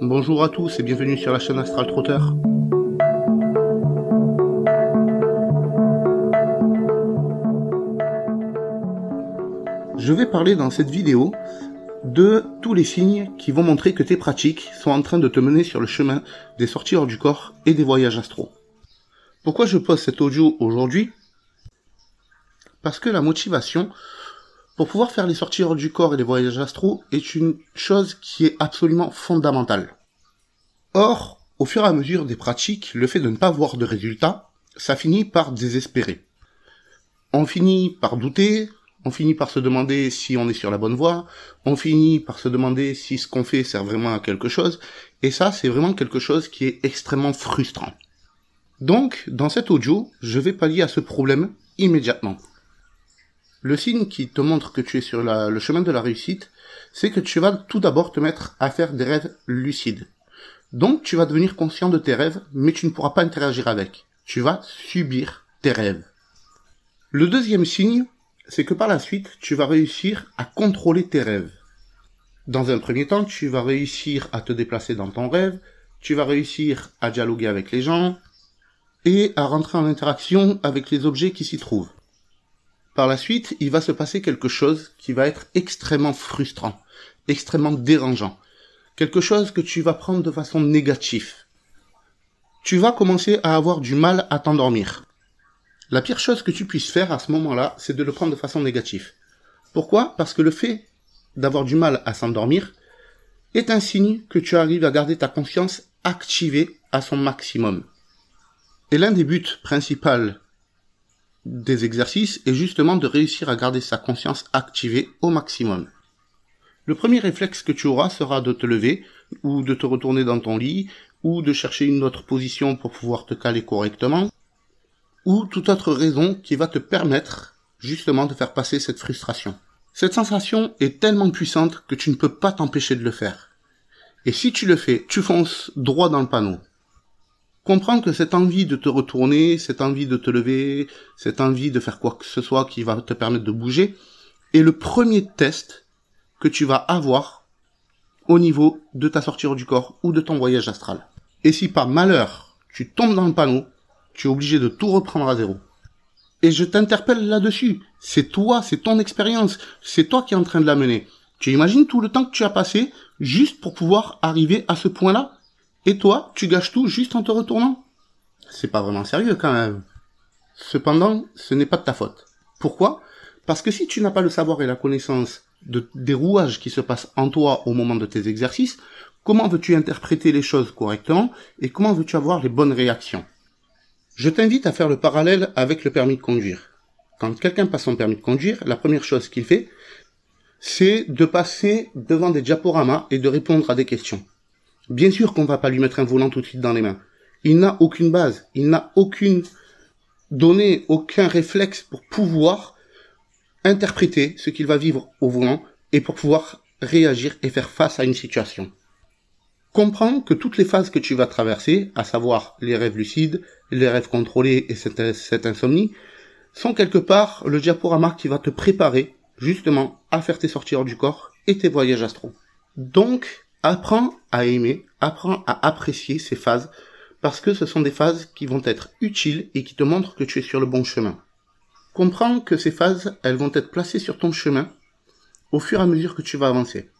Bonjour à tous et bienvenue sur la chaîne Astral Trotter. Je vais parler dans cette vidéo de tous les signes qui vont montrer que tes pratiques sont en train de te mener sur le chemin des sorties hors du corps et des voyages astraux. Pourquoi je pose cet audio aujourd'hui? Parce que la motivation pour pouvoir faire les sorties hors du corps et les voyages astraux est une chose qui est absolument fondamentale. Or, au fur et à mesure des pratiques, le fait de ne pas voir de résultats, ça finit par désespérer. On finit par douter, on finit par se demander si on est sur la bonne voie, on finit par se demander si ce qu'on fait sert vraiment à quelque chose, et ça c'est vraiment quelque chose qui est extrêmement frustrant. Donc, dans cet audio, je vais pallier à ce problème immédiatement. Le signe qui te montre que tu es sur le chemin de la réussite, c'est que tu vas tout d'abord te mettre à faire des rêves lucides. Donc tu vas devenir conscient de tes rêves, mais tu ne pourras pas interagir avec. Tu vas subir tes rêves. Le deuxième signe, c'est que par la suite, tu vas réussir à contrôler tes rêves. Dans un premier temps, tu vas réussir à te déplacer dans ton rêve, tu vas réussir à dialoguer avec les gens et à rentrer en interaction avec les objets qui s'y trouvent. Par la suite, il va se passer quelque chose qui va être extrêmement frustrant, extrêmement dérangeant. Quelque chose que tu vas prendre de façon négative. Tu vas commencer à avoir du mal à t'endormir. La pire chose que tu puisses faire à ce moment-là, c'est de le prendre de façon négative. Pourquoi? Parce que le fait d'avoir du mal à s'endormir est un signe que tu arrives à garder ta conscience activée à son maximum. Et l'un des buts principaux des exercices est justement de réussir à garder sa conscience activée au maximum. Le premier réflexe que tu auras sera de te lever, ou de te retourner dans ton lit, ou de chercher une autre position pour pouvoir te caler correctement, ou toute autre raison qui va te permettre justement de faire passer cette frustration. Cette sensation est tellement puissante que tu ne peux pas t'empêcher de le faire. Et si tu le fais, tu fonces droit dans le panneau comprends que cette envie de te retourner, cette envie de te lever, cette envie de faire quoi que ce soit qui va te permettre de bouger, est le premier test que tu vas avoir au niveau de ta sortie du corps ou de ton voyage astral. Et si par malheur tu tombes dans le panneau, tu es obligé de tout reprendre à zéro. Et je t'interpelle là-dessus. C'est toi, c'est ton expérience, c'est toi qui es en train de la mener. Tu imagines tout le temps que tu as passé juste pour pouvoir arriver à ce point-là? Et toi, tu gâches tout juste en te retournant? C'est pas vraiment sérieux quand même. Cependant, ce n'est pas de ta faute. Pourquoi? Parce que si tu n'as pas le savoir et la connaissance de, des rouages qui se passent en toi au moment de tes exercices, comment veux-tu interpréter les choses correctement et comment veux-tu avoir les bonnes réactions? Je t'invite à faire le parallèle avec le permis de conduire. Quand quelqu'un passe son permis de conduire, la première chose qu'il fait, c'est de passer devant des diaporamas et de répondre à des questions. Bien sûr qu'on va pas lui mettre un volant tout de suite dans les mains. Il n'a aucune base, il n'a aucune donnée, aucun réflexe pour pouvoir interpréter ce qu'il va vivre au volant et pour pouvoir réagir et faire face à une situation. Comprends que toutes les phases que tu vas traverser, à savoir les rêves lucides, les rêves contrôlés et cette, insomnie, sont quelque part le diaporama qui va te préparer justement à faire tes sorties hors du corps et tes voyages astro. Donc, Apprends à aimer, apprends à apprécier ces phases parce que ce sont des phases qui vont être utiles et qui te montrent que tu es sur le bon chemin. Comprends que ces phases, elles vont être placées sur ton chemin au fur et à mesure que tu vas avancer.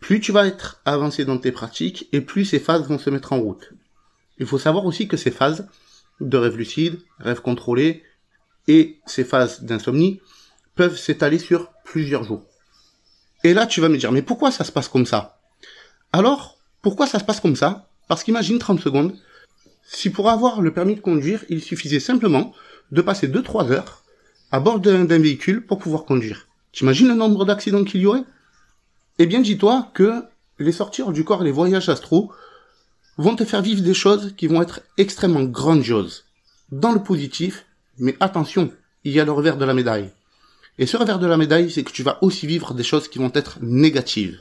Plus tu vas être avancé dans tes pratiques et plus ces phases vont se mettre en route. Il faut savoir aussi que ces phases de rêve lucide, rêve contrôlé et ces phases d'insomnie peuvent s'étaler sur plusieurs jours. Et là, tu vas me dire, mais pourquoi ça se passe comme ça? Alors, pourquoi ça se passe comme ça? Parce qu'imagine 30 secondes, si pour avoir le permis de conduire, il suffisait simplement de passer 2-3 heures à bord d'un véhicule pour pouvoir conduire. T'imagines le nombre d'accidents qu'il y aurait? Eh bien, dis-toi que les sorties du corps et les voyages astro vont te faire vivre des choses qui vont être extrêmement grandioses. Dans le positif, mais attention, il y a le revers de la médaille. Et ce revers de la médaille, c'est que tu vas aussi vivre des choses qui vont être négatives.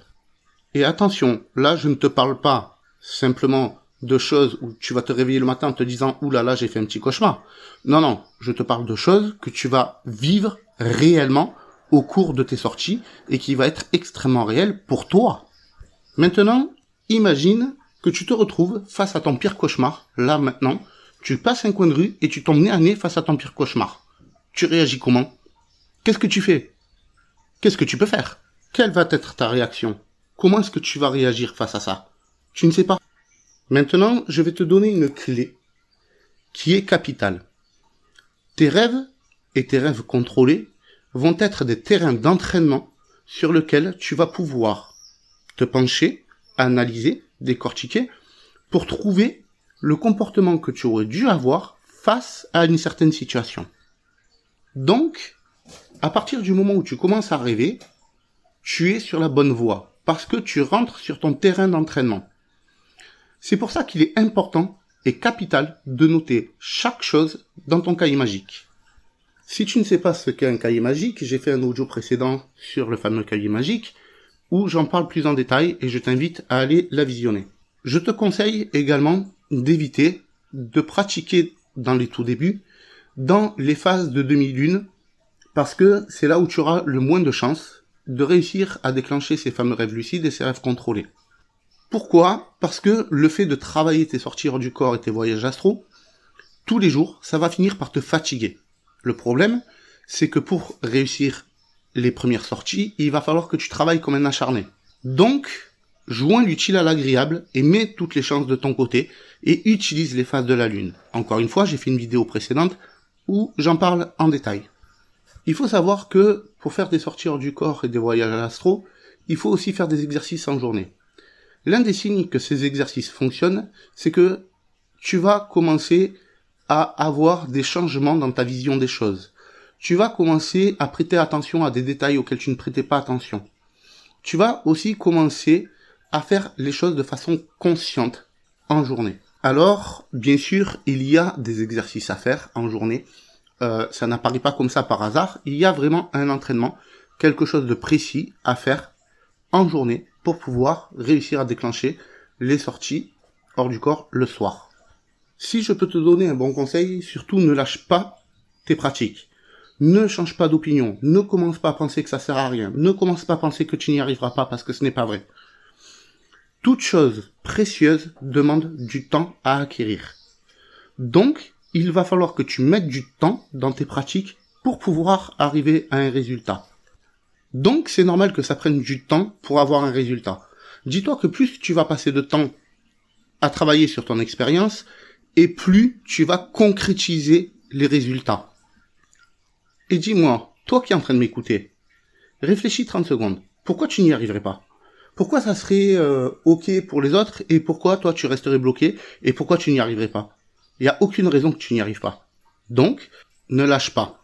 Et attention, là je ne te parle pas simplement de choses où tu vas te réveiller le matin en te disant Ouh là là j'ai fait un petit cauchemar. Non, non, je te parle de choses que tu vas vivre réellement au cours de tes sorties et qui va être extrêmement réel pour toi. Maintenant, imagine que tu te retrouves face à ton pire cauchemar, là maintenant, tu passes un coin de rue et tu tombes nez à nez face à ton pire cauchemar. Tu réagis comment? Qu'est-ce que tu fais? Qu'est-ce que tu peux faire? Quelle va être ta réaction? Comment est-ce que tu vas réagir face à ça? Tu ne sais pas. Maintenant, je vais te donner une clé qui est capitale. Tes rêves et tes rêves contrôlés vont être des terrains d'entraînement sur lesquels tu vas pouvoir te pencher, analyser, décortiquer, pour trouver le comportement que tu aurais dû avoir face à une certaine situation. Donc, à partir du moment où tu commences à rêver, tu es sur la bonne voie, parce que tu rentres sur ton terrain d'entraînement. C'est pour ça qu'il est important et capital de noter chaque chose dans ton cahier magique. Si tu ne sais pas ce qu'est un cahier magique, j'ai fait un audio précédent sur le fameux cahier magique où j'en parle plus en détail et je t'invite à aller la visionner. Je te conseille également d'éviter de pratiquer dans les tout débuts dans les phases de demi-lune parce que c'est là où tu auras le moins de chances de réussir à déclencher ces fameux rêves lucides et ces rêves contrôlés. Pourquoi? Parce que le fait de travailler tes sorties hors du corps et tes voyages astro, tous les jours, ça va finir par te fatiguer. Le problème, c'est que pour réussir les premières sorties, il va falloir que tu travailles comme un acharné. Donc, joins l'utile à l'agréable et mets toutes les chances de ton côté et utilise les phases de la lune. Encore une fois, j'ai fait une vidéo précédente où j'en parle en détail. Il faut savoir que pour faire des sorties hors du corps et des voyages à l'astro, il faut aussi faire des exercices en journée. L'un des signes que ces exercices fonctionnent, c'est que tu vas commencer à avoir des changements dans ta vision des choses. Tu vas commencer à prêter attention à des détails auxquels tu ne prêtais pas attention. Tu vas aussi commencer à faire les choses de façon consciente en journée. Alors, bien sûr, il y a des exercices à faire en journée. Euh, ça n'apparaît pas comme ça par hasard. Il y a vraiment un entraînement, quelque chose de précis à faire en journée pour pouvoir réussir à déclencher les sorties hors du corps le soir. Si je peux te donner un bon conseil, surtout ne lâche pas tes pratiques. Ne change pas d'opinion. Ne commence pas à penser que ça sert à rien. Ne commence pas à penser que tu n'y arriveras pas parce que ce n'est pas vrai. Toute chose précieuse demande du temps à acquérir. Donc, il va falloir que tu mettes du temps dans tes pratiques pour pouvoir arriver à un résultat. Donc c'est normal que ça prenne du temps pour avoir un résultat. Dis-toi que plus tu vas passer de temps à travailler sur ton expérience, et plus tu vas concrétiser les résultats. Et dis-moi, toi qui es en train de m'écouter, réfléchis 30 secondes. Pourquoi tu n'y arriverais pas? Pourquoi ça serait euh, ok pour les autres et pourquoi toi tu resterais bloqué et pourquoi tu n'y arriverais pas? Il n'y a aucune raison que tu n'y arrives pas. Donc, ne lâche pas.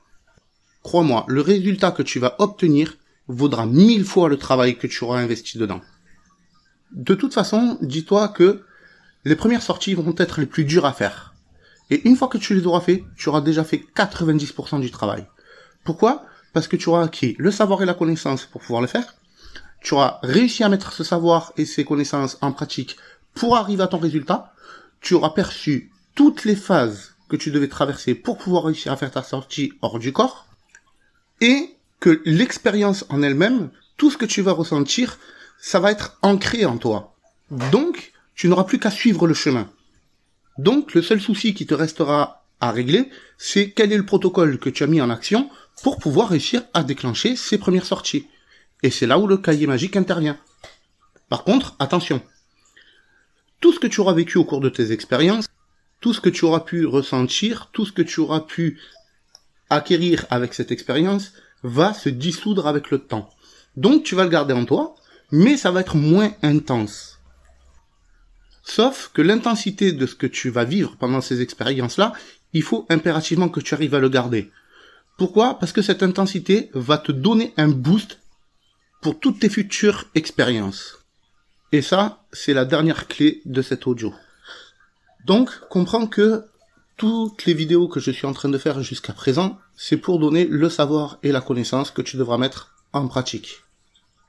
Crois-moi, le résultat que tu vas obtenir vaudra mille fois le travail que tu auras investi dedans. De toute façon, dis-toi que les premières sorties vont être les plus dures à faire. Et une fois que tu les auras fait, tu auras déjà fait 90% du travail. Pourquoi? Parce que tu auras acquis le savoir et la connaissance pour pouvoir le faire. Tu auras réussi à mettre ce savoir et ces connaissances en pratique pour arriver à ton résultat. Tu auras perçu toutes les phases que tu devais traverser pour pouvoir réussir à faire ta sortie hors du corps. Et que l'expérience en elle-même, tout ce que tu vas ressentir, ça va être ancré en toi. Donc, tu n'auras plus qu'à suivre le chemin. Donc, le seul souci qui te restera à régler, c'est quel est le protocole que tu as mis en action pour pouvoir réussir à déclencher ces premières sorties. Et c'est là où le cahier magique intervient. Par contre, attention. Tout ce que tu auras vécu au cours de tes expériences, tout ce que tu auras pu ressentir, tout ce que tu auras pu acquérir avec cette expérience, va se dissoudre avec le temps. Donc tu vas le garder en toi, mais ça va être moins intense. Sauf que l'intensité de ce que tu vas vivre pendant ces expériences-là, il faut impérativement que tu arrives à le garder. Pourquoi? Parce que cette intensité va te donner un boost pour toutes tes futures expériences. Et ça, c'est la dernière clé de cet audio. Donc, comprends que toutes les vidéos que je suis en train de faire jusqu'à présent, c'est pour donner le savoir et la connaissance que tu devras mettre en pratique.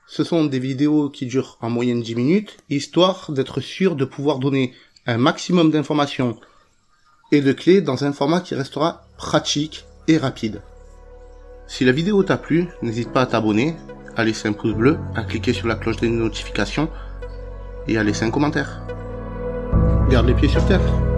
Ce sont des vidéos qui durent en moyenne 10 minutes, histoire d'être sûr de pouvoir donner un maximum d'informations et de clés dans un format qui restera pratique et rapide. Si la vidéo t'a plu, n'hésite pas à t'abonner, à laisser un pouce bleu, à cliquer sur la cloche des notifications et à laisser un commentaire. Garde les pieds sur terre.